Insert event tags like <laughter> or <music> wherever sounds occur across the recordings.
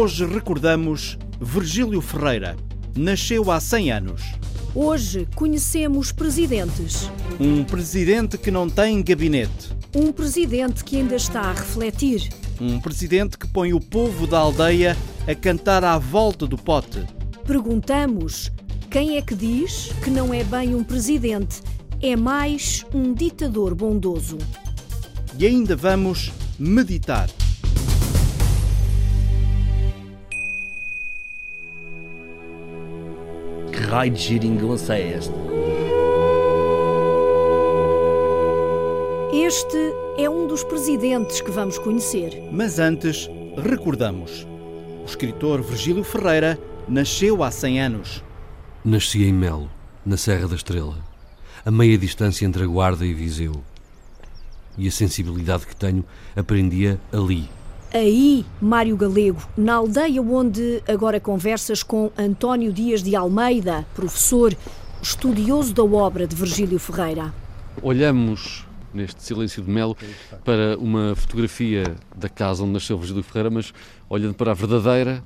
Hoje recordamos Virgílio Ferreira. Nasceu há 100 anos. Hoje conhecemos presidentes. Um presidente que não tem gabinete. Um presidente que ainda está a refletir. Um presidente que põe o povo da aldeia a cantar à volta do pote. Perguntamos: quem é que diz que não é bem um presidente, é mais um ditador bondoso? E ainda vamos meditar. Raio de geringonça é esta? Este é um dos presidentes que vamos conhecer. Mas antes, recordamos. O escritor Virgílio Ferreira nasceu há 100 anos. Nasci em Melo, na Serra da Estrela, a meia distância entre a Guarda e Viseu. E a sensibilidade que tenho aprendia ali. Aí, Mário Galego, na aldeia onde agora conversas com António Dias de Almeida, professor, estudioso da obra de Virgílio Ferreira. Olhamos neste silêncio de Melo para uma fotografia da casa onde nasceu Virgílio Ferreira, mas olhando para a verdadeira,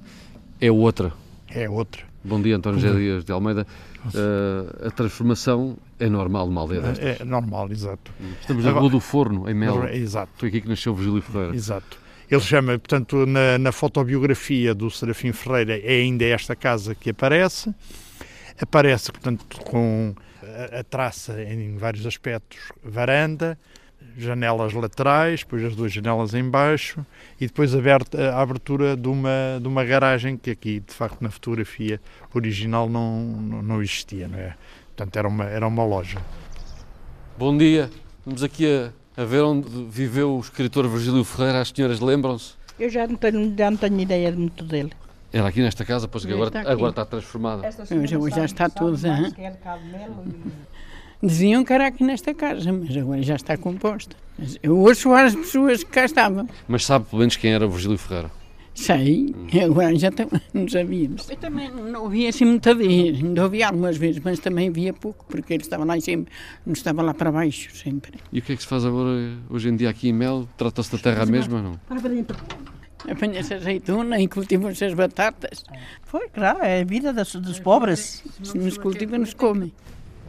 é outra. É outra. Bom dia, António José Dias de Almeida. Uh, a transformação é normal numa aldeia destas? É normal, exato. Estamos na Rua do Forno, em Melo. Exato. Foi aqui que nasceu Virgílio Ferreira. Exato. Ele chama, portanto, na, na fotobiografia do Serafim Ferreira, é ainda esta casa que aparece. Aparece, portanto, com a, a traça em vários aspectos, varanda, janelas laterais, depois as duas janelas em baixo e depois aberta, a abertura de uma, de uma garagem que aqui, de facto, na fotografia original não, não, existia, não é? Portanto, era uma, era uma loja. Bom dia. Vamos aqui a, a ver onde viveu o escritor Virgílio Ferreira. As senhoras lembram-se? Eu já não, tenho, já não tenho ideia de muito dele. Era aqui nesta casa, pois agora Está agora está transformada. Hoje já está tudo. <laughs> Diziam que era aqui nesta casa, mas agora já está composta. Eu ouço as pessoas que cá estavam. Mas sabe pelo menos quem era Virgílio Ferreira? Sei, agora já tam- <laughs> não sabíamos. Eu também não ouvia assim muita vez, ainda ouvia algumas vezes, mas também via pouco, porque ele estava lá em cima, não estava lá para baixo sempre. E o que é que se faz agora, hoje em dia, aqui em Melo? Trata-se da terra mesma ou não? Apanha-se azeitona e cultivam-se as batatas. Foi, claro, é a vida dos, dos pobres. Se nos cultivam, nos comem.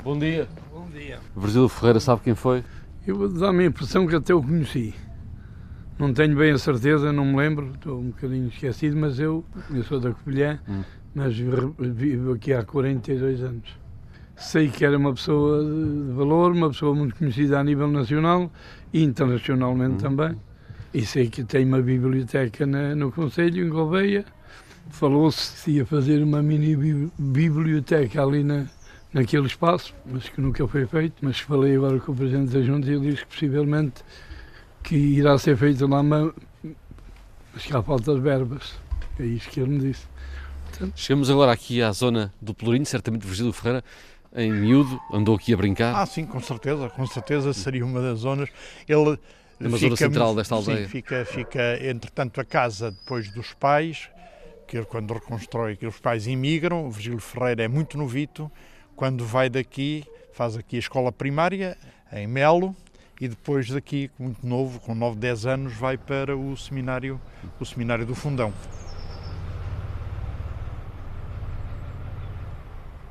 Bom dia. Bom dia. Virgílio Ferreira sabe quem foi? Eu vou dar a impressão que até o conheci. Não tenho bem a certeza, não me lembro, estou um bocadinho esquecido, mas eu, eu sou da Covilhã, Hum. mas vi- vivo aqui há 42 anos. Sei que era uma pessoa de valor, uma pessoa muito conhecida a nível nacional e internacionalmente também. E sei que tem uma biblioteca na- no Conselho, em Gouveia. Falou-se que ia fazer uma mini bi- biblioteca ali na, naquele espaço, mas que nunca foi feito. Mas falei agora com o Presidente da Junta e ele diz que possivelmente que irá ser feito lá, ma- mas que há falta de verbas. É isso que ele me disse. Chegamos agora aqui à zona do Pelourinho, certamente Virgílio Ferreira, em miúdo, andou aqui a brincar. Ah, sim, com certeza, com certeza seria uma das zonas. Ele É uma zona central desta aldeia. Sim, fica, fica, entretanto, a casa depois dos pais, que ele quando reconstrói, que os pais imigram, o Virgílio Ferreira é muito novito, quando vai daqui, faz aqui a escola primária, em Melo, e depois daqui, muito novo, com 9, 10 anos, vai para o seminário, o seminário do Fundão.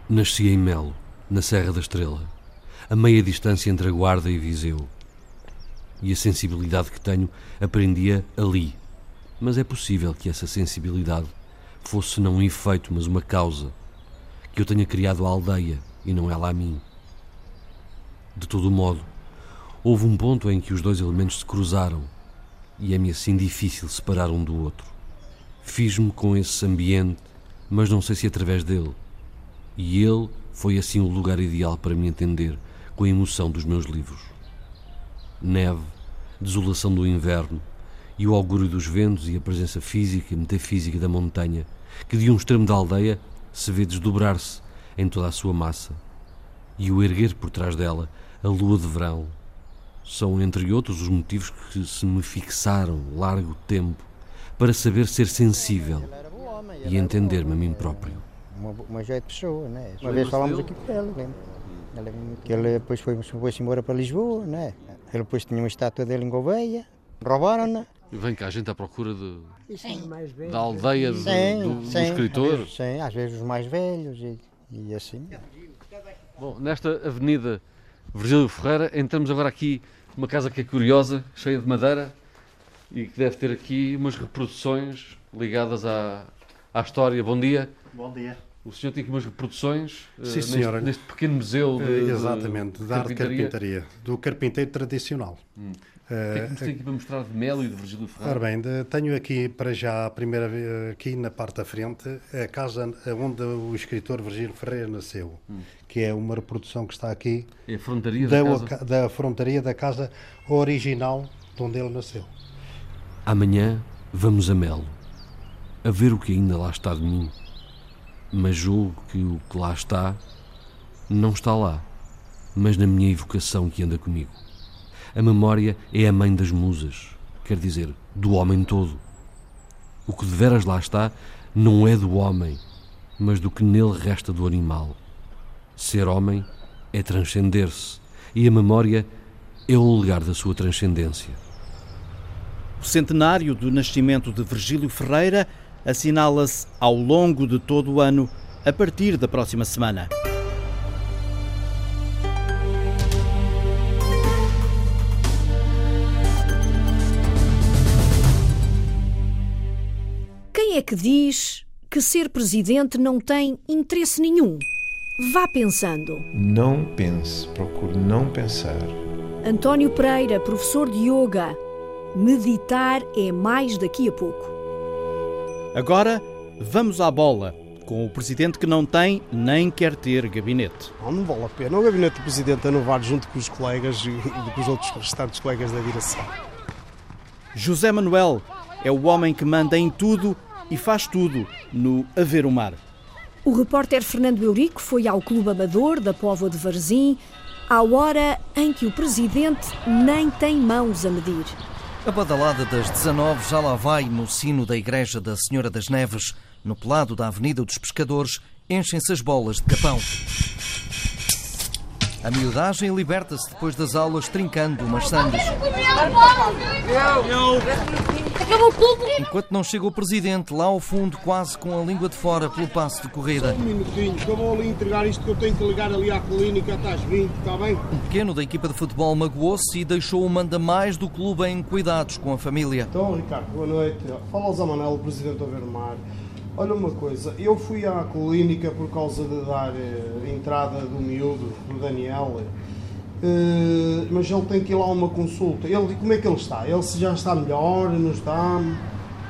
Nasci em Melo, na Serra da Estrela, a meia distância entre a Guarda e Viseu. E a sensibilidade que tenho aprendia ali. Mas é possível que essa sensibilidade fosse não um efeito, mas uma causa. Que eu tenha criado a aldeia e não ela a mim. De todo modo, houve um ponto em que os dois elementos se cruzaram e é-me assim difícil separar um do outro. Fiz-me com esse ambiente, mas não sei se através dele. E ele foi assim o lugar ideal para me entender com a emoção dos meus livros. Neve, desolação do inverno e o augúrio dos ventos e a presença física e metafísica da montanha, que de um extremo da aldeia se vê desdobrar-se em toda a sua massa, e o erguer por trás dela a lua de verão. São, entre outros, os motivos que se me fixaram largo tempo para saber ser sensível e entender-me a mim próprio. uma, uma jeito de pessoa, né? Uma vez falámos aqui com ele, lembro. Ele, que ele depois foi- foi-se embora para Lisboa, né? Ele depois tinha uma estátua dele em Gouveia, roubaram-na Vem cá, a gente à procura de, Sim. da aldeia de- Sim, do, do sim, escritor. Às vezes, sim, às vezes os mais velhos e, e assim. Bom, nesta avenida Virgílio Ferreira, entramos agora aqui numa casa que é curiosa, cheia de madeira e que deve ter aqui umas reproduções ligadas à, à história. Bom dia. Bom dia. O senhor tem aqui umas reproduções eh, Sim, neste, senhora. neste pequeno museu de, Eh, de Exatamente, da arte de carpintaria, do carpinteiro tradicional. Hum. O que é que nos tem aqui para mostrar de Melo e de Virgílio Ferreira? Ora bem, de- tenho aqui para já a primeira vez, aqui na parte da frente, a casa onde o escritor Virgílio Ferreira nasceu, que é uma reprodução que está aqui É a frontaria da da, casa? da frontaria da casa original de onde ele nasceu. Amanhã vamos a Melo, a ver o que ainda lá está de mim. Mas julgo que o que lá está não está lá, mas na minha evocação que anda comigo. A memória é a mãe das musas, quer dizer, do homem todo. O que de veras lá está não é do homem, mas do que nele resta do animal. Ser homem é transcender-se, e a memória é o lugar da sua transcendência. O centenário do nascimento de Virgílio Ferreira assinala-se ao longo de todo o ano, a partir da próxima semana. Quem é que diz que ser presidente não tem interesse nenhum? Vá pensando. Não pense, procure não pensar. António Pereira, professor de yoga. Meditar é mais daqui a pouco. Agora vamos à bola, com o presidente que não tem nem quer ter gabinete. Não, não vale a pena. O gabinete do presidente a inovar junto com os colegas e e com os outros restantes colegas da direção. José Manuel é o homem que manda em tudo e faz tudo no Haver o Mar. O repórter Fernando Eurico foi ao Clube Amador da Póvoa de Varzim à hora em que o presidente nem tem mãos a medir. A badalada das 19 já lá vai no sino da Igreja da Senhora das Neves. No pelado da Avenida dos Pescadores, enchem-se as bolas de capão. A miudagem liberta-se depois das aulas trincando umas sandes. Enquanto não chega o presidente, lá ao fundo, quase com a língua de fora pelo passo de corrida. Um minutinho, que eu vou ali entregar isto que eu tenho que ligar ali à clínica, estás 20, está bem? Um pequeno da equipa de futebol magoou-se e deixou o manda mais do clube em cuidados com a família. Então, Ricardo, boa noite. Fala ao Zé Manel, o presidente do Mar. Olha uma coisa, eu fui à clínica por causa de dar eh, entrada do miúdo, do Daniel, eh, mas ele tem que ir lá a uma consulta. Ele, como é que ele está? Ele se já está melhor, não está?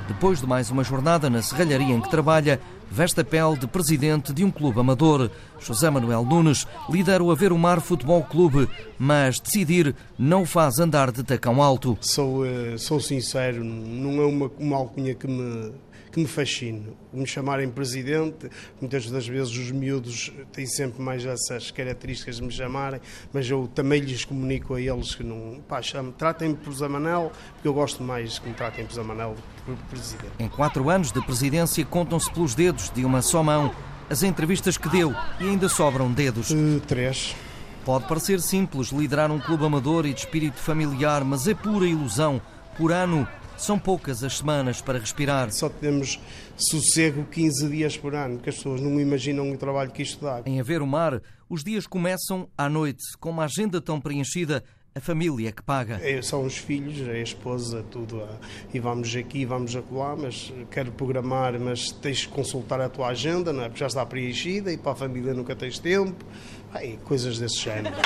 Depois de mais uma jornada na serralharia em que trabalha, veste a pele de presidente de um clube amador. José Manuel Nunes lidera o Haver o Mar Futebol Clube, mas decidir não o faz andar de tacão alto. Sou, eh, sou sincero, não é uma, uma alcunha que me, que me fascine. Me chamarem presidente, muitas das vezes os miúdos têm sempre mais essas características de me chamarem, mas eu também lhes comunico a eles que não. Pá, tratem-me por Zé Manel, porque eu gosto mais que me tratem por Zé Manel do que por presidente. Em quatro anos de presidência, contam-se pelos dedos de uma só mão as entrevistas que deu e ainda sobram dedos. três. Pode parecer simples liderar um clube amador e de espírito familiar, mas é pura ilusão. Por ano, são poucas as semanas para respirar. Só temos sossego 15 dias por ano, que as pessoas não imaginam o trabalho que isto dá. Em Haver o Mar, os dias começam à noite, com uma agenda tão preenchida, a família é que paga. É, são os filhos, a esposa, tudo. E vamos aqui, vamos acolá, mas quero programar, mas tens que consultar a tua agenda, não é? Porque já está preenchida e para a família nunca tens tempo. Ai, coisas desse género.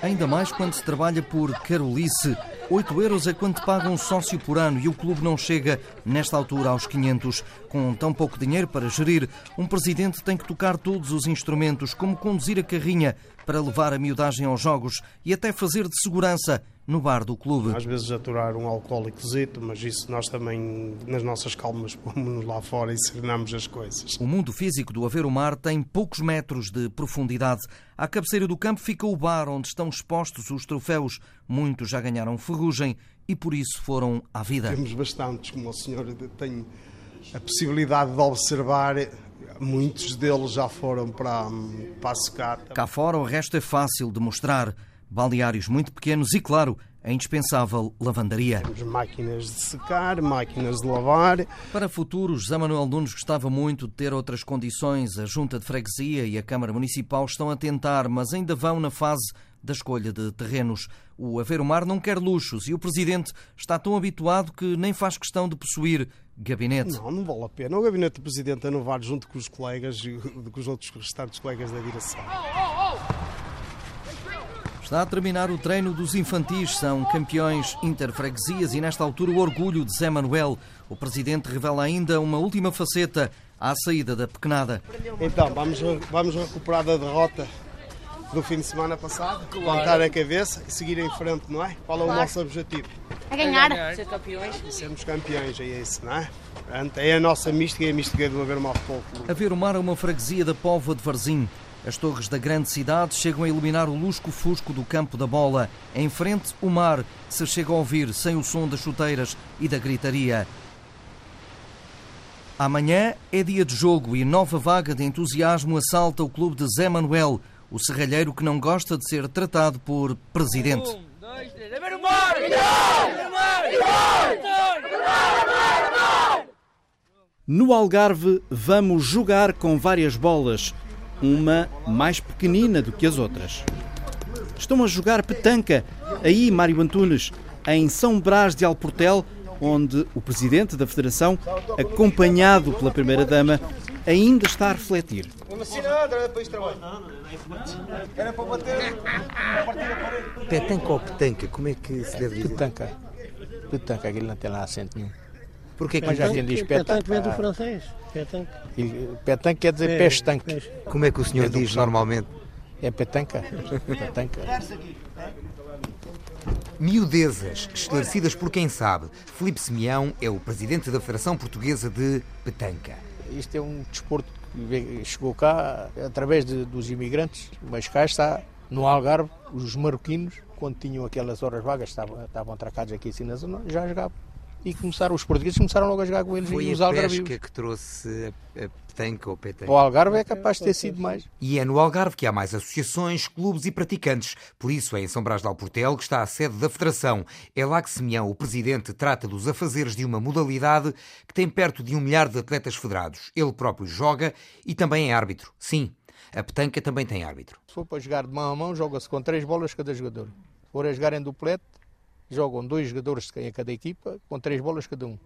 Ainda mais quando se trabalha por Carolice. 8 euros é quanto paga um sócio por ano e o clube não chega, nesta altura, aos 500. Com tão pouco dinheiro para gerir, um presidente tem que tocar todos os instrumentos, como conduzir a carrinha para levar a miudagem aos jogos e até fazer de segurança no bar do clube. Às vezes aturar um alcoólicozito, mas isso nós também, nas nossas calmas, <laughs> pomos-nos lá fora e serenamos as coisas. O mundo físico do Haver o Mar tem poucos metros de profundidade. À cabeceira do campo fica o bar onde estão expostos os troféus. Muitos já ganharam ferrugem e por isso foram à vida. Temos bastantes, como o senhor tem a possibilidade de observar, muitos deles já foram para, para a secata. Cá fora o resto é fácil de mostrar. Balneários muito pequenos e, claro, a indispensável lavandaria. Temos máquinas de secar, máquinas de lavar. Para futuro, José Manuel Nunes gostava muito de ter outras condições. A Junta de Freguesia e a Câmara Municipal estão a tentar, mas ainda vão na fase da escolha de terrenos. O Aveiro Mar não quer luxos e o Presidente está tão habituado que nem faz questão de possuir gabinete. Não, não vale a pena. O gabinete do Presidente é novar junto com os colegas e <laughs> com os outros restantes colegas da direção. Está a terminar o treino dos infantis, são campeões interfreguesias e nesta altura o orgulho de Zé Manuel. O presidente revela ainda uma última faceta à saída da pequenada. Então, vamos, vamos recuperar da derrota do fim de semana passado, levantar a cabeça e seguir em frente, não é? Qual é o Claro. nosso objetivo? A ganhar. Ser campeões. Sermos campeões, é isso, não é? Portanto, é a nossa mística e a mística do Haver Mal Futebol Clube. A ver o mar é uma freguesia da Póvoa de Varzim. As torres da grande cidade chegam a iluminar o lusco-fusco do campo da bola. Em frente, o mar se chega a ouvir sem o som das chuteiras e da gritaria. Amanhã é dia de jogo e nova vaga de entusiasmo assalta o clube de Zé Manuel, o serralheiro que não gosta de ser tratado por presidente. No Algarve, vamos jogar com várias bolas, uma mais pequenina do que as outras. Estão a jogar petanca, aí Mário Antunes, em São Brás de Alportel, onde o presidente da Federação, acompanhado pela Primeira-Dama, ainda está a refletir. Era para bater. Petanca ou petanca? Como é que se deve dizer? Petanca. Petanca, aquele não tem lá acento nenhum. Porquê que Mas já quem diz Petanque petanca. vem do ah, francês. Petanque. Petanque quer dizer É, peixe tanque. peixe. Como é que o senhor É diz normalmente? É petanca. petanca. Miudezas, esclarecidas por quem sabe. Filipe Simeão é o presidente da Federação Portuguesa de Petanca. Isto é um desporto chegou cá através de- dos imigrantes, mas cá está no Algarve, os marroquinos, quando tinham aquelas horas vagas, estavam, estavam atracados aqui assim na zona, já jogavam. E começaram, os portugueses começaram logo a jogar com eles Foi e os a algarvios. pesca que trouxe a, a petanca ou petanca. O Algarve é capaz de ter sido mais. E é no Algarve que há mais associações, clubes e praticantes. Por isso é em São Brás de Alportel que está a sede da Federação. É lá que Simeão, o presidente, trata dos afazeres de uma modalidade que tem perto de um milhar de atletas federados. Ele próprio joga e também é árbitro. Sim, a petanca também tem árbitro. Se for para jogar de mão a mão, joga-se com três bolas cada jogador. Se for a jogar em duplete, jogam dois jogadores em cada equipa, com três bolas cada um.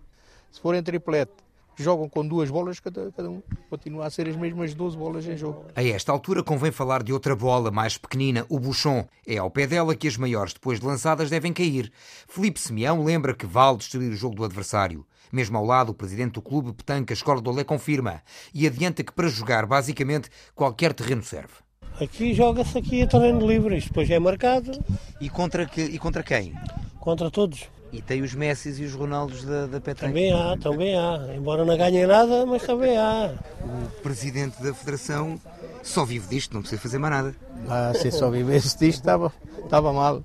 Se for em triplete, jogam com duas bolas cada, cada um. Continua a ser as mesmas 12 bolas em jogo. A esta altura convém falar de outra bola mais pequenina, o buchon. É ao pé dela que as maiores, depois de lançadas, devem cair. Felipe Simeão lembra que vale destruir o jogo do adversário. Mesmo ao lado, o presidente do clube Petanca Escola do Olé confirma e adianta que para jogar, basicamente, qualquer terreno serve. Aqui joga-se aqui a terreno livre, isto depois é marcado E contra, que, e contra quem? contra todos. E tem os Messis e os Ronaldos da, da Petanca. Também há, também há. Embora não ganhem nada, mas também há. O presidente da federação só vive disto, não precisa fazer mais nada. Ah, se só vivesse disto, estava, estava mal.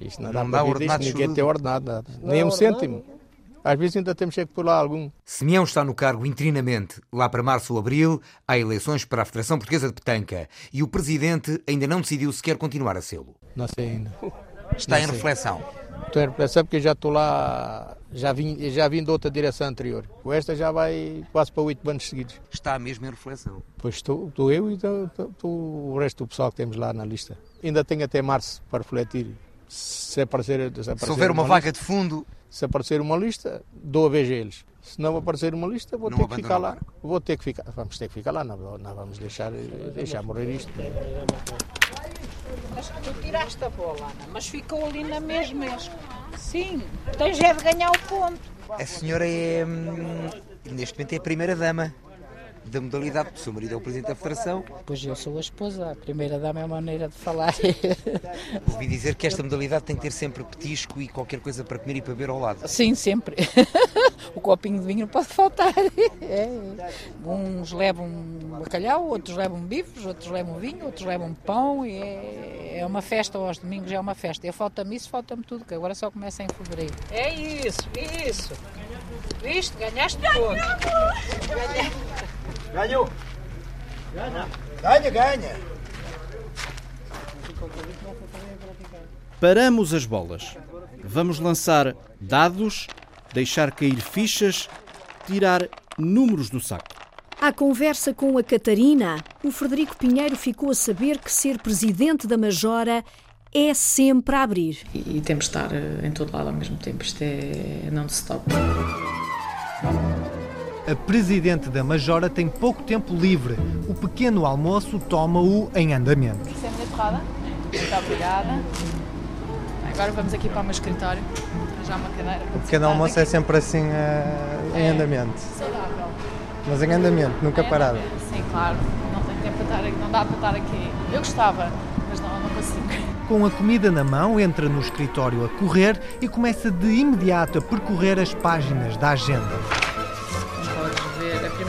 Isto não, Não dá dá para viver disto, ordenado ninguém tem ordenado, nada. Não Nem um ordenado. cêntimo. Às vezes ainda temos que pôr lá algum. Simeão está no cargo interinamente. Lá para março ou abril há eleições para a Federação Portuguesa de Petanca e o presidente ainda não decidiu se quer continuar a sê-lo. Não sei ainda. Está Não em sei. reflexão. Estou em reflexão porque já estou lá, já vim, já vim de outra direção anterior. Com esta já vai quase para oito anos seguidos. Está mesmo em reflexão. Pois estou, estou eu e estou, estou- o resto do pessoal que temos lá na lista. Ainda tenho até março para refletir. Se aparecer, se aparecer Se houver uma lista- vaga de fundo, se aparecer uma lista, dou a vez a eles. Se não aparecer uma lista, vou Não ter que ficar lá. Vou ter que ficar. Vamos ter que ficar lá, não, não vamos deixar, deixar morrer isto. Mas tu tiraste a bola, Ana, mas ficou ali na mesma. Sim, tens é de ganhar o ponto. a senhora é, hum, neste momento, é a primeira dama da modalidade. O seu marido é o presidente da Federação. Pois eu sou a esposa, a primeira dama é a maneira de falar. <laughs> Ouvi dizer que esta modalidade tem que ter sempre petisco e qualquer coisa para comer e para beber ao lado. Sim, sempre. <laughs> o copinho de vinho não pode faltar. <laughs> É. Uns levam bacalhau, outros levam bifes, outros levam vinho, outros levam pão. E é, é uma festa aos domingos, é uma festa. Eu falta-me isso, falta-me tudo, que agora só começa em fevereiro. É isso, isso. Viste? Ganhaste ponto. Ganhou! Ganha, ganha! Paramos as bolas. Vamos lançar dados, deixar cair fichas, tirar números do saco. À conversa com a Catarina, o Frederico Pinheiro ficou a saber que ser presidente da Majora é sempre a abrir. E, e temos de estar eh, em todo lado ao mesmo tempo. Isto é non-stop. A presidente da Majora tem pouco tempo livre. O pequeno almoço toma-o em andamento. Isso é minha torrada. Muito obrigada. Agora vamos aqui para o meu escritório. Já uma cadeira. O pequeno almoço é sempre assim uh, em andamento. Saudável. Mas em andamento, nunca É parado. Sim, claro. Não tenho tempo para estar aqui. Não dá para estar aqui. Eu gostava, mas não, não consigo. Com a comida na mão, entra no escritório a correr e começa de imediato a percorrer as páginas da agenda.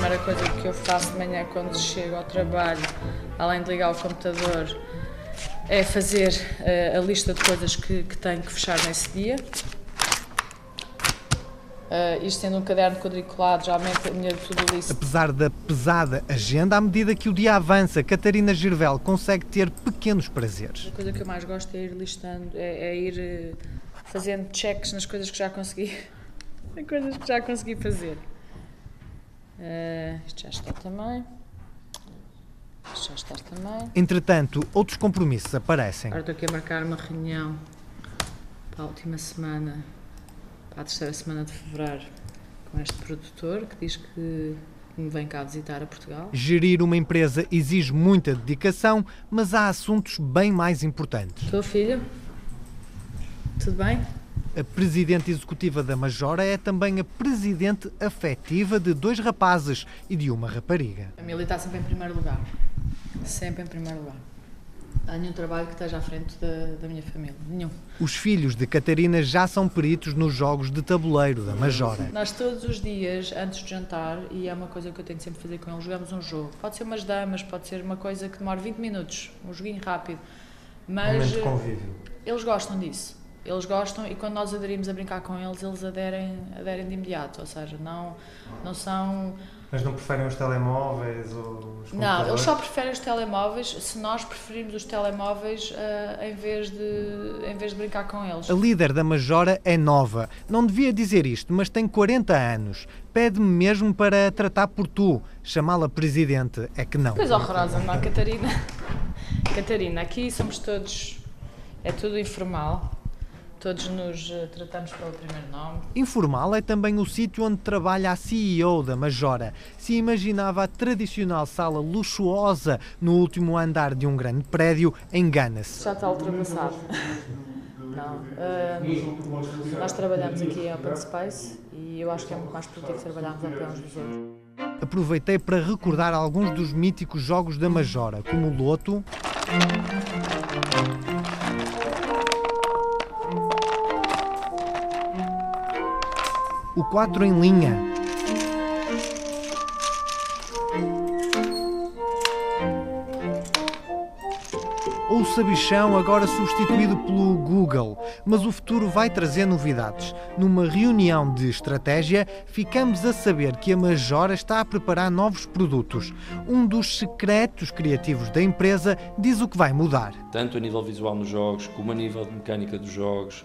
Primeira coisa que eu faço de manhã quando chego ao trabalho, além de ligar o computador, é fazer eh, a lista de coisas que, que tenho que fechar nesse dia. Eh, isto sendo um caderno quadriculado, já aumenta a minha to-do list. Apesar da pesada agenda, à medida que o dia avança, Catarina Girvel consegue ter pequenos prazeres. A coisa que eu mais gosto é ir listando, é, é ir eh, fazendo checks nas coisas que já consegui, <laughs> coisas que já consegui fazer. Eh, isto já está também. Isto já está também. Entretanto, outros compromissos aparecem. Agora estou aqui a marcar uma reunião para a última semana, para a terceira semana de fevereiro, com este produtor que diz que me vem cá visitar a Portugal. Gerir uma empresa exige muita dedicação, mas há assuntos bem mais importantes. Estou filho? Tudo bem? A presidente executiva da Majora é também a presidente afetiva de dois rapazes e de uma rapariga. A família está sempre em primeiro lugar. Sempre em primeiro lugar. Há nenhum trabalho que esteja à frente da, da minha família. Nenhum. Os filhos de Catarina já são peritos nos jogos de tabuleiro da Majora. Nós todos os dias, antes de jantar, e é uma coisa que eu tenho sempre a fazer com eles, jogamos um jogo. Pode ser umas damas, pode ser uma coisa que demora 20 minutos, um joguinho rápido. Mas Momento de convívio. eles gostam disso. Eles gostam e quando nós aderimos a brincar com eles, eles aderem, aderem de imediato. Ou seja, não, não são. Mas não preferem os telemóveis ou os Não, eles só preferem os telemóveis se nós preferirmos os telemóveis ah, em, vez de, em vez de brincar com eles. A líder da Majora é nova. Não devia dizer isto, mas tem 40 anos. Pede-me mesmo para a tratar por tu. Chamá-la presidente é que não. Coisa horrorosa, não, é, Catarina? <laughs> Catarina, aqui somos todos. É tudo informal. Todos nos eh, tratamos pelo primeiro nome. Informal é também o sítio onde trabalha a CEO da Majora. Se imaginava a tradicional sala luxuosa no último andar de um grande prédio, engana-se. Já está ultrapassado. Não. ah, nós trabalhamos aqui em Open Space e eu acho que é muito mais produtivo trabalharmos ao pé uns dos outros. Aproveitei para recordar alguns dos míticos jogos da Majora, como o Loto, o 4 em linha, ou o Sabichão, agora substituído pelo Google. Mas o futuro vai trazer novidades. Numa reunião de estratégia, ficamos a saber que a Majora está a preparar novos produtos. Um dos secretos criativos da empresa diz o que vai mudar. Tanto a nível visual nos jogos, como a nível de mecânica dos jogos,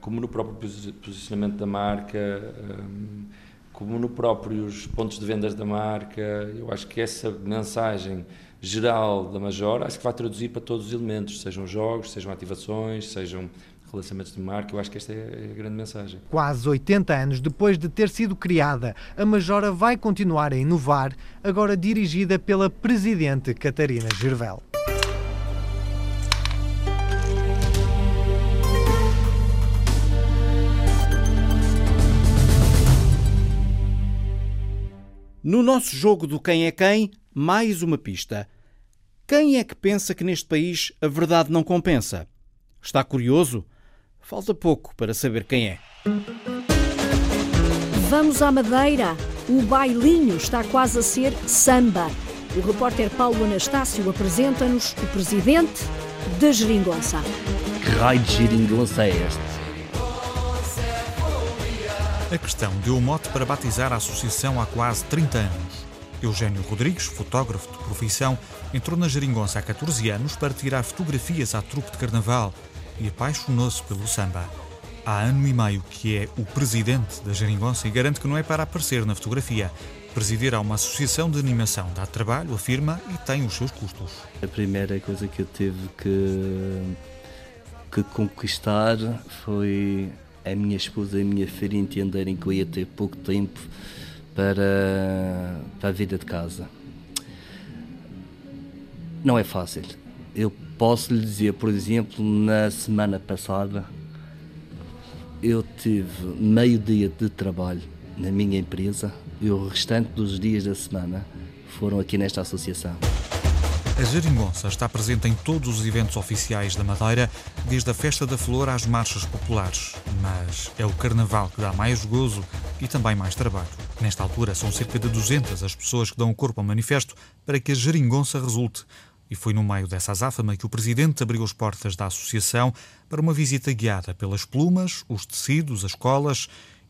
como no próprio posi- posicionamento da marca, ehm, como no próprios pontos de vendas da marca. Eu acho que essa mensagem geral da Major, acho que vai traduzir para todos os elementos, sejam jogos, sejam ativações, sejam relacionamentos de marca. Eu acho que esta é a grande mensagem. Quase 80 anos depois de ter sido criada, a Majora vai continuar a inovar, agora dirigida pela presidente Catarina Girvel. No nosso jogo do Quem é Quem, mais uma pista. Quem é que pensa que neste país a verdade não compensa? Está curioso? Falta pouco para saber quem é. Vamos à Madeira. O bailinho está quase a ser samba. O repórter Paulo Anastácio apresenta-nos o presidente da Geringonça. Que raio de geringonça é este? A questão deu mote para batizar a associação há quase 30 anos. Eugênio Rodrigues, fotógrafo de profissão, entrou na Geringonça há 14 anos para tirar fotografias à trupe de carnaval. e apaixonou-se pelo samba. Há ano e meio que é o presidente da Jeringonça e garante que não é para aparecer na fotografia. Presidir a uma associação de animação dá trabalho, afirma, e tem os seus custos. A primeira coisa que eu tive que, que conquistar foi a minha esposa e a minha filha entenderem que eu ia ter pouco tempo para, para a vida de casa. Não é fácil. Eu posso lhe dizer, por exemplo, na semana passada eu tive meio dia de trabalho na minha empresa e o restante dos dias da semana foram aqui nesta associação. A Jeringonça está presente em todos os eventos oficiais da Madeira, desde a Festa da Flor às marchas populares. Mas é o Carnaval que dá mais gozo e também mais trabalho. Nesta altura, são cerca de 200 as pessoas que dão o corpo ao manifesto para que a Jeringonça resulte. E foi no meio dessa azáfama que o presidente abriu as portas da associação para uma visita guiada pelas plumas, os tecidos, as colas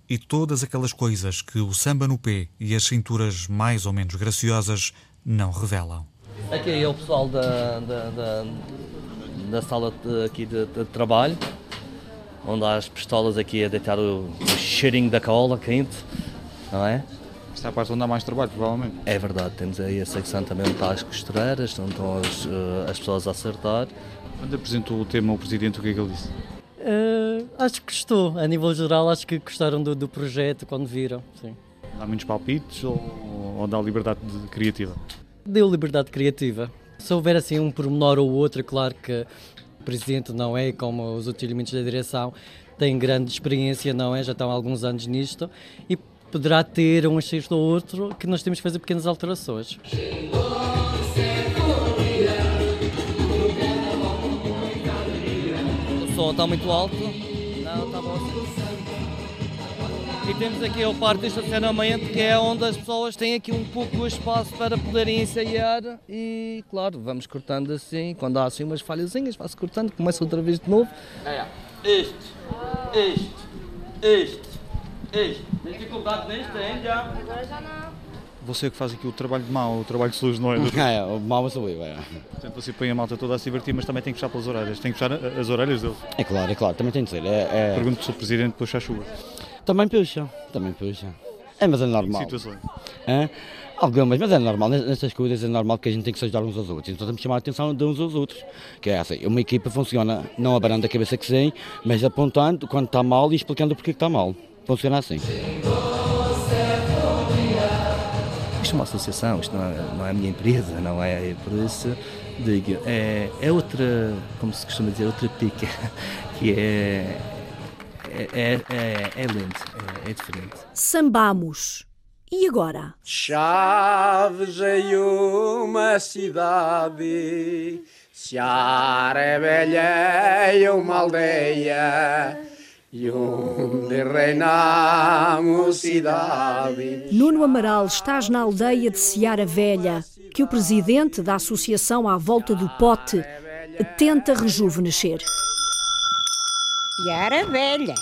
e todas aquelas coisas que o samba no pé e as cinturas mais ou menos graciosas não revelam. Aqui é o pessoal da, da, da, da sala aqui de, de, trabalho, onde há as pistolas aqui a deitar o, o cheirinho da cola quente, não é? Está a parte onde há mais trabalho, provavelmente. É verdade, temos aí a secção também onde está as costureiras, onde estão as, uh, as pessoas a acertar. Quando apresentou o tema ao Presidente, o que é que ele disse? Uh, acho que gostou, a nível geral, acho que gostaram do, do projeto quando viram. Sim. Dá muitos palpites ou, ou dá liberdade criativa? Deu liberdade criativa. Se houver assim um pormenor ou outro, claro que Presidente não é como os outros elementos da direção, tem grande experiência, não é? Já estão há alguns anos nisto e poderá ter um acerto ou outro que nós temos que fazer pequenas alterações. O som está muito alto. E temos aqui o parte de estacionamento, que é onde as pessoas têm aqui um pouco de espaço para poderem ensaiar e, claro, vamos cortando assim, quando há assim umas falhazinhas, vai-se cortando, começa outra vez de novo. É, este, este, este, este. Tem dificuldade neste ainda? Agora já não. Você que faz aqui o trabalho de mal, o trabalho de sujo, não é? <laughs> é, o mal sou eu, é. Portanto, você põe a malta toda a se divertir, mas também tem que puxar pelas orelhas. Tem que puxar as orelhas deles. É claro, é claro, também tem de ser. É, é... Pergunto se o Presidente puxa a chuva. Também puxa, também puxa. É, mas é normal. Que situações? É? Algumas, mas é normal, nestas coisas é normal que a gente tem que se ajudar uns aos outros. Então temos que chamar a atenção de uns aos outros. Que é assim, uma equipa funciona não abanando a cabeça que sim, mas apontando quando está mal e explicando porque está mal. Funciona assim. Isto é uma associação, isto não é, não é a minha empresa, não é, é por isso digo, é, é outra, como se costuma dizer, outra pica, <laughs> que é, é, é, é, é lento, é, é diferente. Sambamos. E agora? Chaves em uma cidade, Seara é velha e uma aldeia, e onde reina a mocidade. Nuno Amaral, estás na aldeia de Seara Velha, que o presidente da Associação à Volta do Pote tenta rejuvenescer. Seara Velha.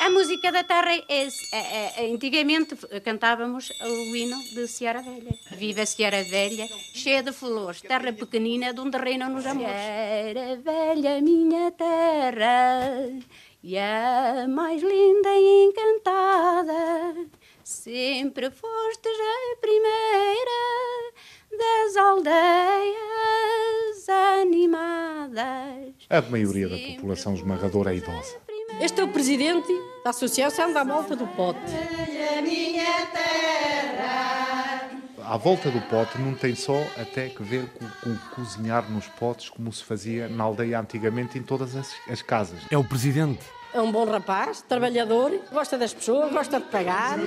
A música da terra é, é, é, antigamente cantávamos o hino de Seara Velha. Viva Seara Velha, cheia de flores, terra pequenina de onde reinam nos amores. Seara Velha, minha terra, e a mais linda e encantada, sempre fostes a primeira das aldeias animadas. A maioria da população esmagadora é idosa. Este é o presidente da Associação da Volta do Pote. À volta do pote não tem só até que ver com, com cozinhar nos potes como se fazia na aldeia antigamente em todas as, as casas. É o presidente. É um bom rapaz, trabalhador, gosta das pessoas, gosta de pagar.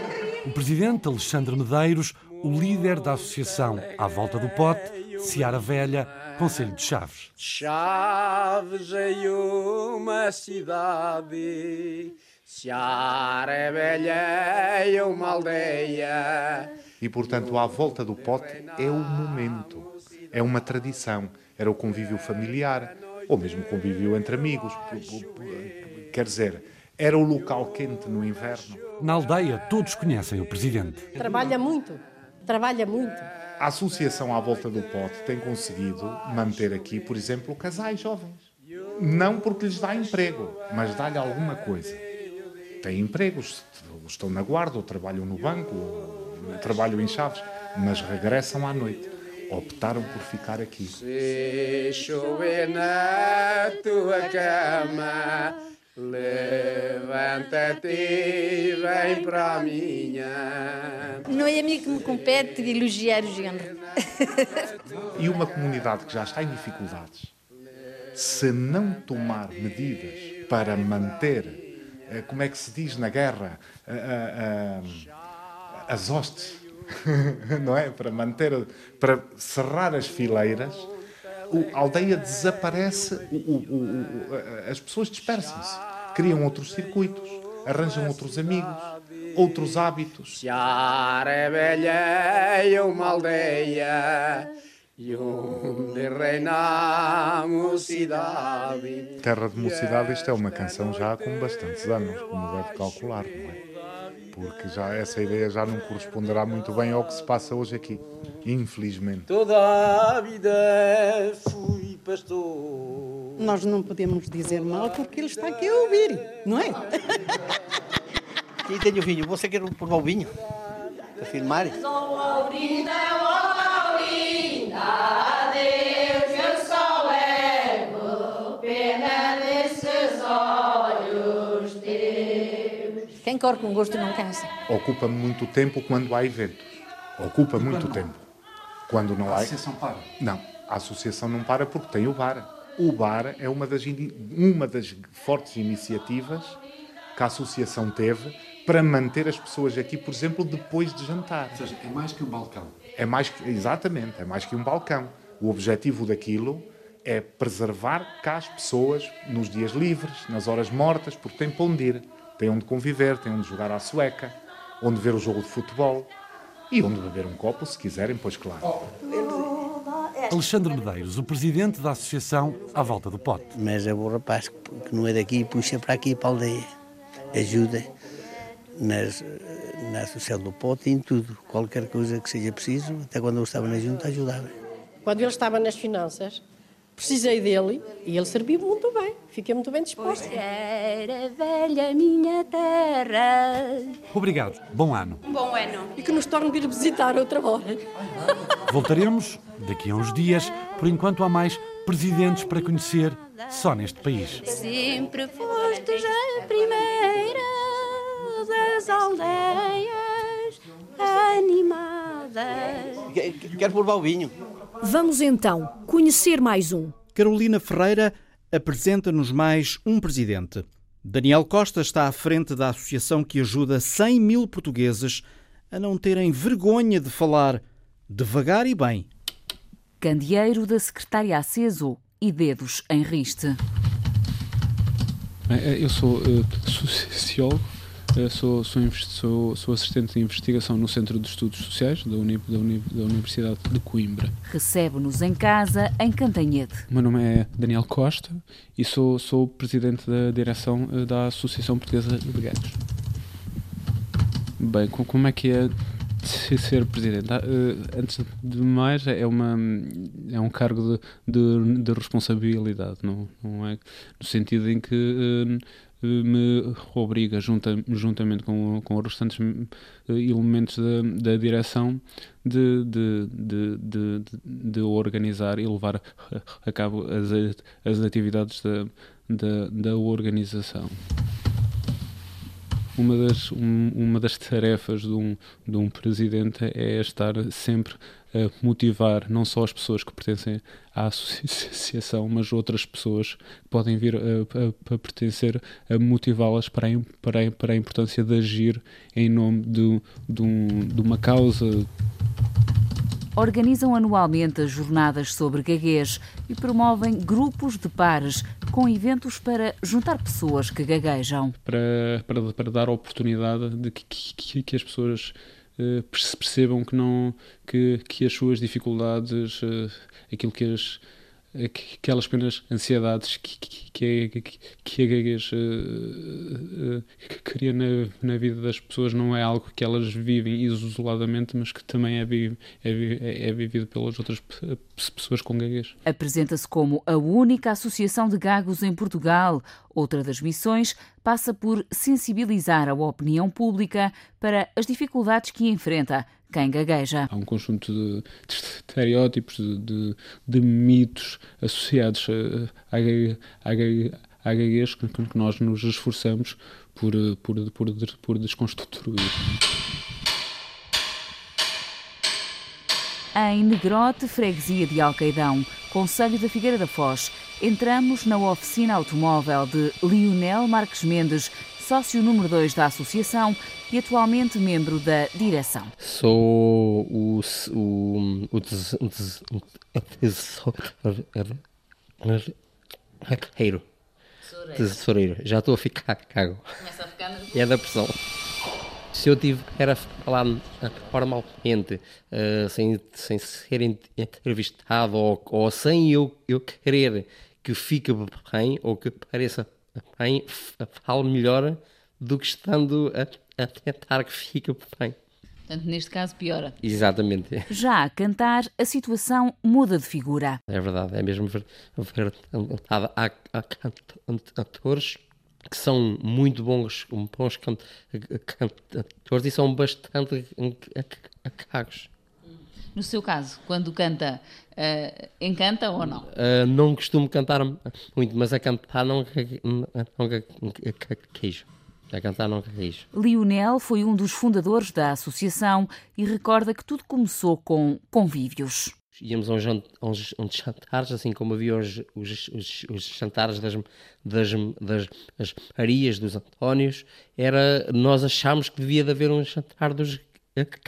O presidente Alexandre Medeiros, o líder da associação À Volta do Pote, Seara Velha, Conselho de Chaves. Chaves em uma cidade, Seara é velha e uma aldeia. E, portanto, à volta do pote é o momento, é uma tradição, era o convívio familiar, ou mesmo convívio entre amigos. Quer dizer, era o local quente no inverno. Na aldeia, todos conhecem o presidente. Trabalha muito, trabalha muito. A associação à volta do pote tem conseguido manter aqui, por exemplo, casais jovens. Não porque lhes dá emprego, mas dá-lhe alguma coisa. Têm empregos, estão na guarda, ou trabalham no banco, ou trabalham em chaves, mas regressam à noite. Optaram por ficar aqui. Se chover na tua cama, levanta-te e vem para a minha. Não é a mim que me compete elogiar o género. E uma comunidade que já está em dificuldades, se não tomar medidas para manter, eh, como é que se diz na guerra, eh, eh, as hostes, <laughs> não é? Para manter, para cerrar as fileiras, a aldeia desaparece, o, o, o, as pessoas dispersam-se, criam outros circuitos, arranjam outros amigos, outros hábitos. Chiar é e uma aldeia, e onde reina a mocidade. Terra de Mocidade, isto é uma canção já com bastantes anos, como deve calcular, não é? Porque já essa ideia já não corresponderá muito bem ao que se passa hoje aqui, infelizmente. Toda a vida fui pastor. Nós não podemos dizer mal porque ele está aqui a ouvir, não é? Aqui tenho vinho, você quer provar o vinho? Para filmar? Quem corre com gosto não cansa. Ocupa muito tempo quando há eventos. Ocupa muito tempo. Quando não há. A associação para? Não, a associação não para porque tem o bar. O bar é uma das, uma das fortes iniciativas que a associação teve para manter as pessoas aqui, por exemplo, depois de jantar. Ou seja, é mais que um balcão. É mais que, exatamente, é mais que um balcão. O objetivo daquilo é preservar cá as pessoas nos dias livres, nas horas mortas, porque têm para onde ir, têm onde conviver, têm onde jogar à sueca, onde ver o jogo de futebol e onde beber um copo, se quiserem, pois claro. Alexandre Medeiros, o presidente da Associação À Volta do Pote. Mas é o rapaz que não é daqui puxa para aqui, para a aldeia. Ajuda nas, na Associação do Pote e em tudo. Qualquer coisa que seja preciso, até quando eu estava na junta, ajudava. Quando ele estava nas finanças, precisei dele e ele serviu muito bem. Fiquei muito bem disposto. Era velha minha terra. Obrigado. Bom ano. Bom ano. E que nos torne vir visitar outra hora. Voltaremos daqui a uns dias. Por enquanto há mais presidentes para conhecer só neste país. Sempre fostes a primeira das aldeias animadas. Quero provar o vinho. Vamos então conhecer mais um. Carolina Ferreira apresenta-nos mais um presidente. Daniel Costa está à frente da associação que ajuda 100 mil portugueses a não terem vergonha de falar devagar e bem. Candeeiro da secretária aceso e dedos em riste. Eh, Eu sou eh, sociólogo, sou, sou, sou- sou assistente de investigação no Centro de Estudos Sociais da, Uni- da Uni- da Universidade de Coimbra. Recebe-nos em casa, em Cantanhede. O meu nome é Daniel Costa e sou, sou presidente da direção eh, da Associação Portuguesa de Gatos. Bem, co- como é que é se- ser presidente? Ah, eh, antes de mais, é, uma, é um cargo de, de, de responsabilidade, não, não é? No sentido em que eh, me obriga, junta, juntamente com, com os restantes eh, elementos da, da direção, de, de, de, de, organizar e levar a cabo as, as atividades da, da, da organização. Uma das, um- uma das tarefas de um, de um presidente é estar sempre motivar não só as pessoas que pertencem à associação, mas outras pessoas que podem vir a, a- a pertencer, a motivá-las para, para, para a importância de agir em nome de, de, um- de uma causa, Organizam anualmente as jornadas sobre gaguez e promovem grupos de pares com eventos para juntar pessoas que gaguejam. para, para, para dar a oportunidade de que, que, que as pessoas eh, perce- percebam que não que, que as suas dificuldades, eh, aquilo que as aquelas pequenas ansiedades que, que, que, que a gaguez uh, cria na, na, vida das pessoas não é algo que elas vivem isoladamente, mas que também é, vi, é, é vivido pelas outras pessoas com gaguez. Apresenta-se como a única associação de gagos em Portugal. Outra das missões passa por sensibilizar a opinião pública para as dificuldades que enfrenta quem gagueja. Há um conjunto de, de estereótipos, de, de, de, mitos associados à, à, à gaguez que, que nós nos esforçamos por, por, por, por desconstruir. Em Negrote, freguesia de Alcaidão, Conselho da Figueira da Foz, entramos na oficina automóvel de Lionel Marques Mendes, sócio número 2 da associação e atualmente membro da direção. Sou o, o, o, tesoureiro. Tesoureiro. Já estou a ficar cago. Começa a ficar nervoso. É da pressão. Se eu tiver a falar formalmente, uh, sem, sem ser entrevistado ou, ou sem eu, eu querer que fique bem ou que pareça <laughs> bem, falo melhor do que estando a, a tentar que fique bem. Portanto, neste caso, piora. Exatamente. <laughs> Já a cantar, a situação muda de figura. É verdade, é mesmo verdade. Há, há cantores que são muito bons, bons cantores e são bastante cagos. No seu caso, quando canta, uh, encanta ou não? Uh, não costumo cantar muito, mas a cantar não, não queijo. A cantar não queijo. Lionel foi um dos fundadores da associação e recorda que tudo começou com convívios. Íamos a uns, uns, uns jantares, assim como havia os, os, os, os jantares das, das, das, das Marias, dos Antónios, era, nós achámos que devia de haver um jantar dos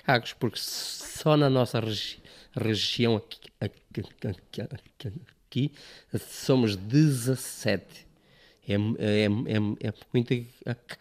cagos, porque só na nossa regi região aqui, aqui, aqui, aqui, somos 17. É, é, é, é muito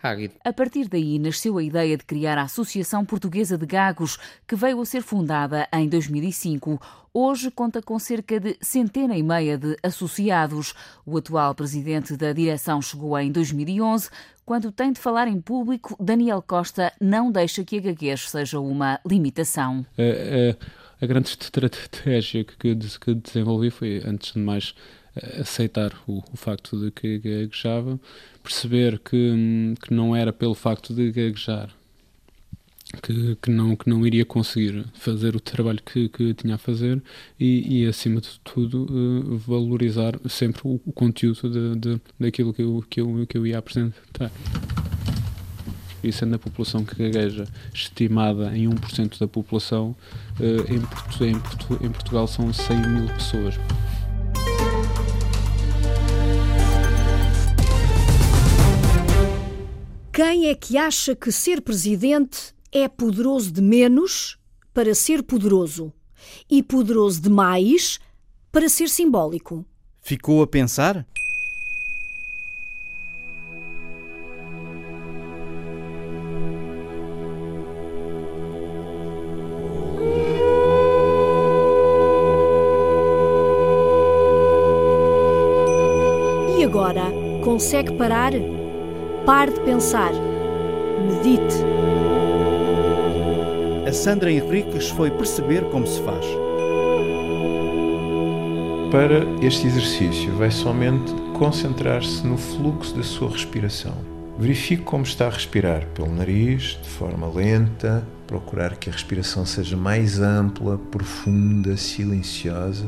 cago. A partir daí nasceu a ideia de criar a Associação Portuguesa de Gagos, que veio a ser fundada em 2005. Hoje conta com cerca de centena e meia de associados. O atual presidente da direção chegou em 2011. Quando tem de falar em público, Daniel Costa não deixa que a gaguez seja uma limitação. A, a, a grande estratégia que, que desenvolvi foi, antes de mais, aceitar o, o, facto de que gaguejava, perceber que, que não era pelo facto de gaguejar que, que, não, que não iria conseguir fazer o trabalho que, que tinha a fazer e, e acima de tudo, uh, valorizar sempre o, o conteúdo de, de, daquilo que eu, que, eu, que eu ia apresentar. E sendo a população que gagueja estimada em 1% da população, uh, em, Portu em, Portu em Portugal são 100 mil pessoas. Quem é que acha que ser presidente é poderoso de menos para ser poderoso e poderoso demais para ser simbólico? Ficou a pensar? E agora, consegue parar? Pare de pensar. Medite. Sandra Henriques foi perceber como se faz. Para este exercício, vai somente concentrar-se no fluxo da sua respiração. Verifique como está a respirar pelo nariz, de forma lenta, procurar que a respiração seja mais ampla, profunda, silenciosa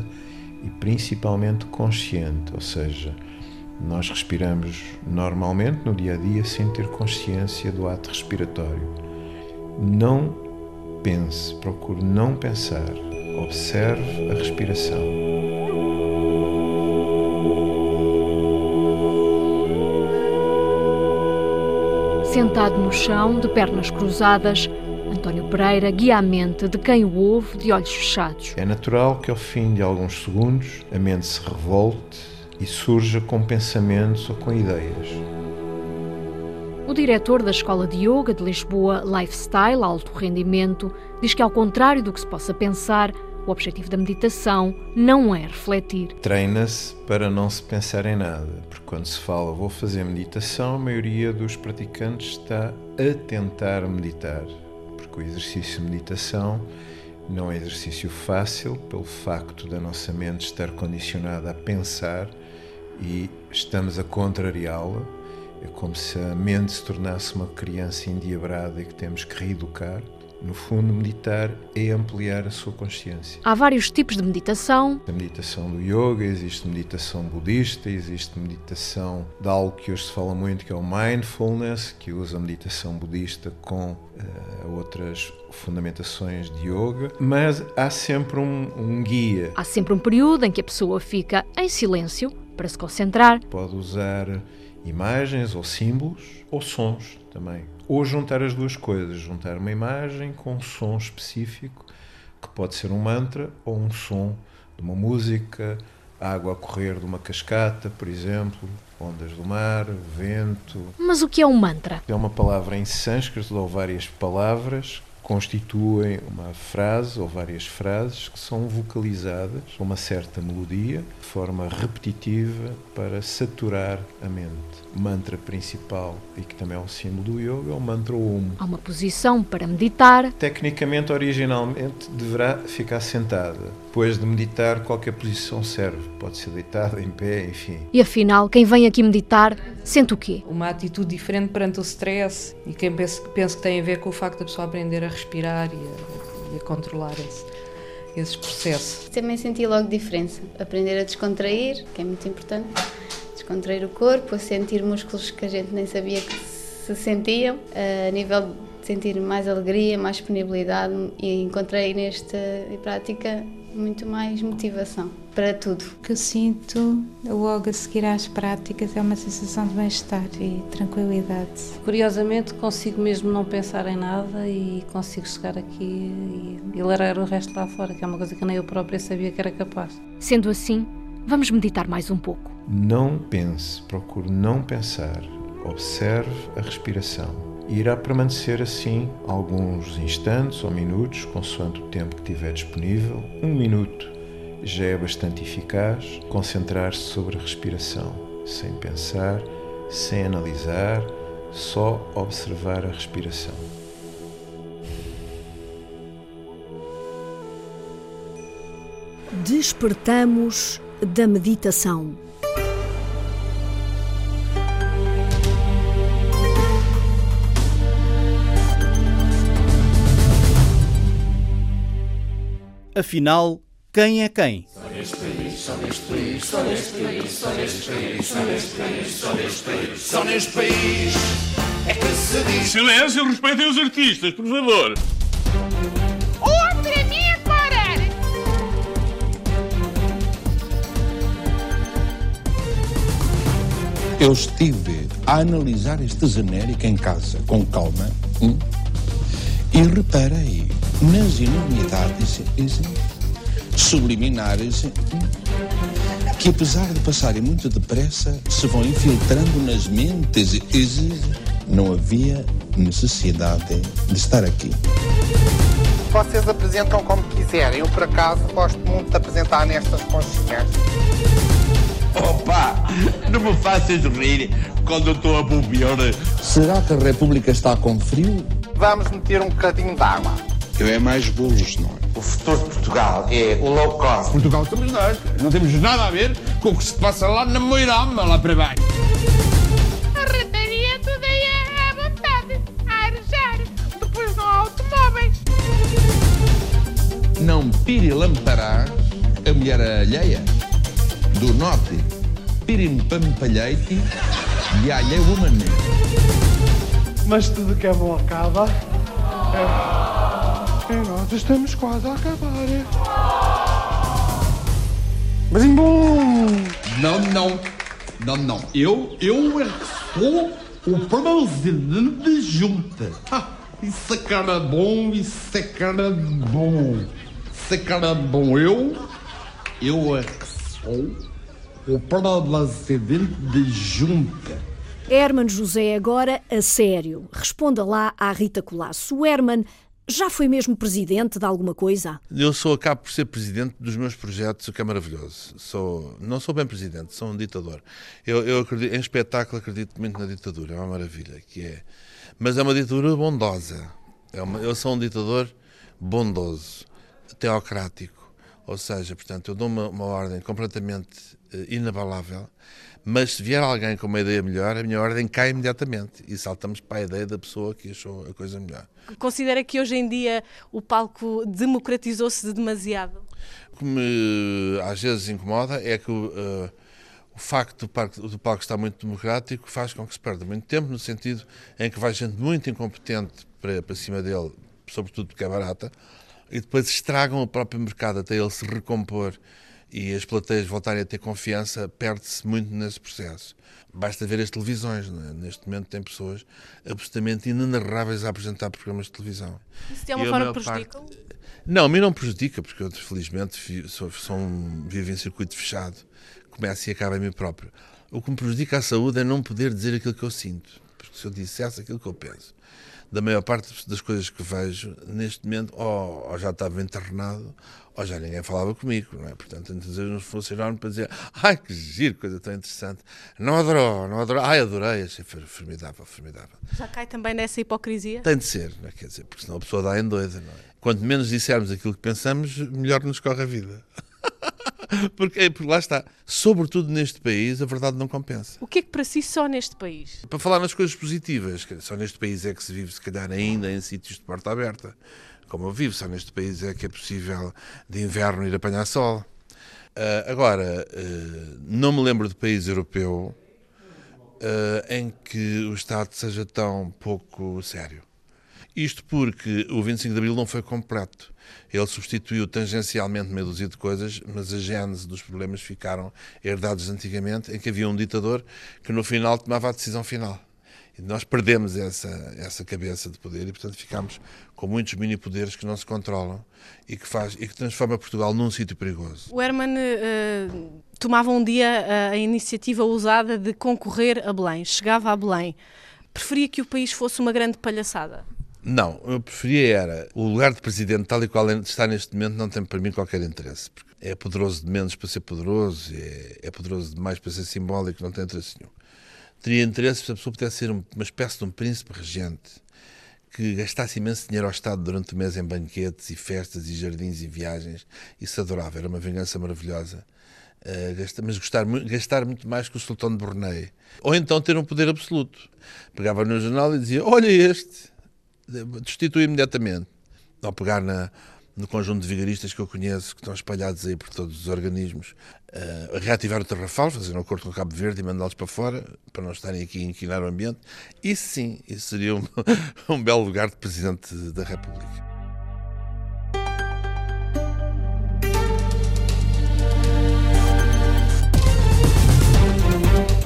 e principalmente consciente, ou seja, nós respiramos normalmente no dia a dia sem ter consciência do ato respiratório. Não pense, procure não pensar, observe a respiração. Sentado no chão, de pernas cruzadas, António Pereira guia a mente de quem o ouve de olhos fechados. É natural que ao fim de alguns segundos a mente se revolte e surja com pensamentos ou com ideias. O diretor da Escola de Yoga de Lisboa, Lifestyle Alto Rendimento, diz que, ao contrário do que se possa pensar, O objetivo da meditação não é refletir. Treina-se para não se pensar em nada, porque quando se fala vou fazer meditação, a maioria dos praticantes está a tentar meditar, porque o exercício de meditação não é exercício fácil pelo facto da nossa mente estar condicionada a pensar e estamos a contrariá-la. É como se a mente se tornasse uma criança endiabrada e que temos que reeducar. No fundo, meditar é ampliar a sua consciência. Há vários tipos de meditação. A meditação do yoga, existe meditação budista, existe meditação de algo que hoje se fala muito, que é o mindfulness, que usa a meditação budista com uh, outras fundamentações de yoga, mas há sempre um, um guia. Há sempre um período em que a pessoa fica em silêncio para se concentrar. Pode usar imagens ou símbolos ou sons também. Ou juntar as duas coisas, juntar uma imagem com um som específico, que pode ser um mantra ou um som de uma música, água a correr de uma cascata, por exemplo, ondas do mar, vento. Mas o que é um mantra? É uma palavra em sânscrito ou várias palavras constituem uma frase ou várias frases que são vocalizadas com uma certa melodia, de forma repetitiva, para saturar a mente. O mantra principal, e que também é um símbolo do yoga, é o mantra Om. Há uma posição para meditar. Tecnicamente, originalmente, deverá ficar sentada. Depois de meditar, qualquer posição serve. Pode ser deitada, em pé, enfim. E afinal, quem vem aqui meditar sente o quê? Uma atitude diferente perante o stress e quem pensa, penso que tem a ver com o facto da pessoa aprender a respirar e a, e a controlar esse, esses processos. Também senti logo diferença. Aprender a descontrair, que é muito importante, descontrair o corpo, a sentir músculos que a gente nem sabia que se sentiam, a nível de sentir mais alegria, mais disponibilidade e encontrei nesta prática muito mais motivação para tudo. O que eu sinto logo a seguir às práticas é uma sensação de bem-estar e tranquilidade. Curiosamente, consigo mesmo não pensar em nada e consigo chegar aqui e, e largar o resto lá fora, que é uma coisa que nem eu própria sabia que era capaz. Sendo assim, vamos meditar mais um pouco. Não pense, procure não pensar. Observe a respiração e irá permanecer assim alguns instantes ou minutos, consoante o tempo que tiver disponível. Um minuto já é bastante eficaz. Concentrar-se sobre a respiração, sem pensar, sem analisar, só observar a respiração. Despertamos da meditação. Afinal, quem é quem? Só neste país, só neste país, só neste país, só neste país, só neste país, só neste país, só neste país é que se diz. Silêncio, respeitem os artistas, por favor. Outra minha parar! Eu estive a analisar este genérico em casa com calma hum, e reparei nas enormidades subliminares que, apesar de passarem muito depressa, se vão infiltrando nas mentes e não havia necessidade de estar aqui. Vocês apresentam como quiserem. Eu, por acaso, gosto muito de apresentar nestas conchinhas. Opa, não me faças rir quando eu estou a bobear. Será que a República está com frio? Vamos meter um bocadinho de água. Eu é mais bolos, não é? O futuro de Portugal é o low cost. Portugal somos nós. Não temos nada a ver com o que se passa lá na Moirama, lá para baixo. A rataria toda é à vontade, a arejar. Depois não há automóveis. Não pirilamparás a mulher alheia. Do norte, pirimpampalheite e alheia woman. Mas tudo que é bom acaba. É, é nós estamos quase a acabar. É. Mas em bom! Não, não. Não, não. Eu, eu é que sou o presidente da junta. Ah, isso é cara bom, isso é cara bom. Isso é cara bom. Eu, eu é que sou o presidente da junta. Herman José agora a sério. Responda lá à Rita Colasso. O Herman Já foi mesmo presidente de alguma coisa? Eu sou, acabo por ser presidente dos meus projetos, o que é maravilhoso. Sou, não sou bem presidente, sou um ditador. Eu, eu acredito, em espetáculo acredito muito na ditadura, é uma maravilha. que é Mas é uma ditadura bondosa. É uma, eu sou um ditador bondoso, teocrático. Ou seja, portanto, eu dou uma, uma ordem completamente uh, inabalável mas se vier alguém com uma ideia melhor, a minha ordem cai imediatamente e saltamos para a ideia da pessoa que achou a coisa melhor. Considera que hoje em dia o palco democratizou-se de demasiado? O que me às vezes incomoda é que uh, o facto do palco, do palco estar muito democrático faz com que se perda muito tempo, no sentido em que vai gente muito incompetente para, para cima dele, sobretudo porque é barata, e depois estragam o próprio mercado até ele se recompor e as plateias voltarem a ter confiança, perde-se muito nesse processo. Basta ver as televisões, é? neste momento tem pessoas absolutamente inenarráveis a apresentar programas de televisão. Isso de alguma forma prejudica? Parte... Não, a mim não prejudica, porque eu felizmente sou, sou um, vivo em circuito fechado, começa e acaba em mim próprio. O que me prejudica a saúde é não poder dizer aquilo que eu sinto, porque se eu dissesse aquilo que eu penso, da maior parte das coisas que vejo, neste momento, ou, ou já estava enterrado, ou já ninguém falava comigo, não é? Portanto, antes vezes nos funcionaram para dizer, <laughs> ai que giro, coisa tão interessante. Não adorou, não adorou, ai adorei, achei formidável, formidável. Já cai também nessa hipocrisia? Tem de ser, não é? quer dizer, porque senão a pessoa dá em doida, não é? Quanto menos dissermos aquilo que pensamos, melhor nos corre a vida. <laughs> <laughs> porque, porque lá está, sobretudo neste país, a verdade não compensa. O que é que para si só neste país? Para falar nas coisas positivas, só neste país é que se vive, se calhar, ainda em sítios de porta aberta como eu vivo, só neste país é que é possível de inverno ir apanhar sol. Uh, agora, uh, não me lembro de país europeu uh, em que o Estado seja tão pouco sério. Isto porque o 25 de Abril não foi completo. Ele substituiu tangencialmente meia dúzia de coisas, mas a gênese dos problemas ficaram herdados antigamente, em que havia um ditador que no final tomava a decisão final. E nós perdemos essa, essa cabeça de poder e, portanto, ficamos com muitos mini-poderes que não se controlam e que, faz, e que transforma Portugal num sítio perigoso. O Herman uh, tomava um dia a iniciativa ousada de concorrer a Belém, chegava a Belém. Preferia que o país fosse uma grande palhaçada? Não, eu preferia era o lugar de presidente, tal e qual está neste momento, não tem para mim qualquer interesse. É poderoso de menos para ser poderoso, é, é poderoso demais para ser simbólico, não tem interesse nenhum teria interesse se a pessoa pudesse ser uma espécie de um príncipe regente que gastasse imenso dinheiro ao Estado durante o mês em banquetes e festas e jardins e viagens. Isso adorava, era uma vingança maravilhosa. Uh, gasta, mas gostar, gastar muito mais que o Sultão de Brunei. Ou então ter um poder absoluto. Pegava no jornal e dizia: Olha este, destitui imediatamente. Ou pegar na, no conjunto de vigaristas que eu conheço, que estão espalhados aí por todos os organismos, uh, reativar o Terrafal, fazer um acordo com o Cabo Verde e mandá-los para fora, para não estarem aqui a inquinar o ambiente. Isso sim, isso seria um, <laughs> um belo lugar de Presidente da República.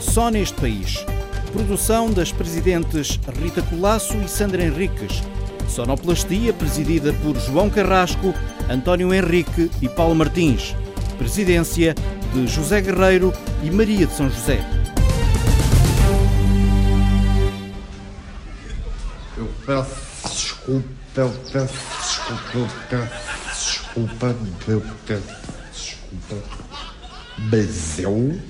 Só neste país. Produção das presidentes Rita Colasso e Sandra Henriques Sonoplastia presidida por João Carrasco, António Henrique e Paulo Martins. Presidência de José Guerreiro e Maria de São José. Eu peço desculpa, eu peço desculpa, eu peço desculpa, eu peço desculpa. Mas eu,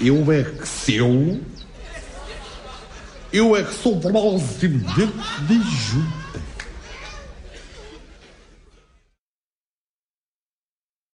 eu é que se eu, eu é que sou provavelmente de junto.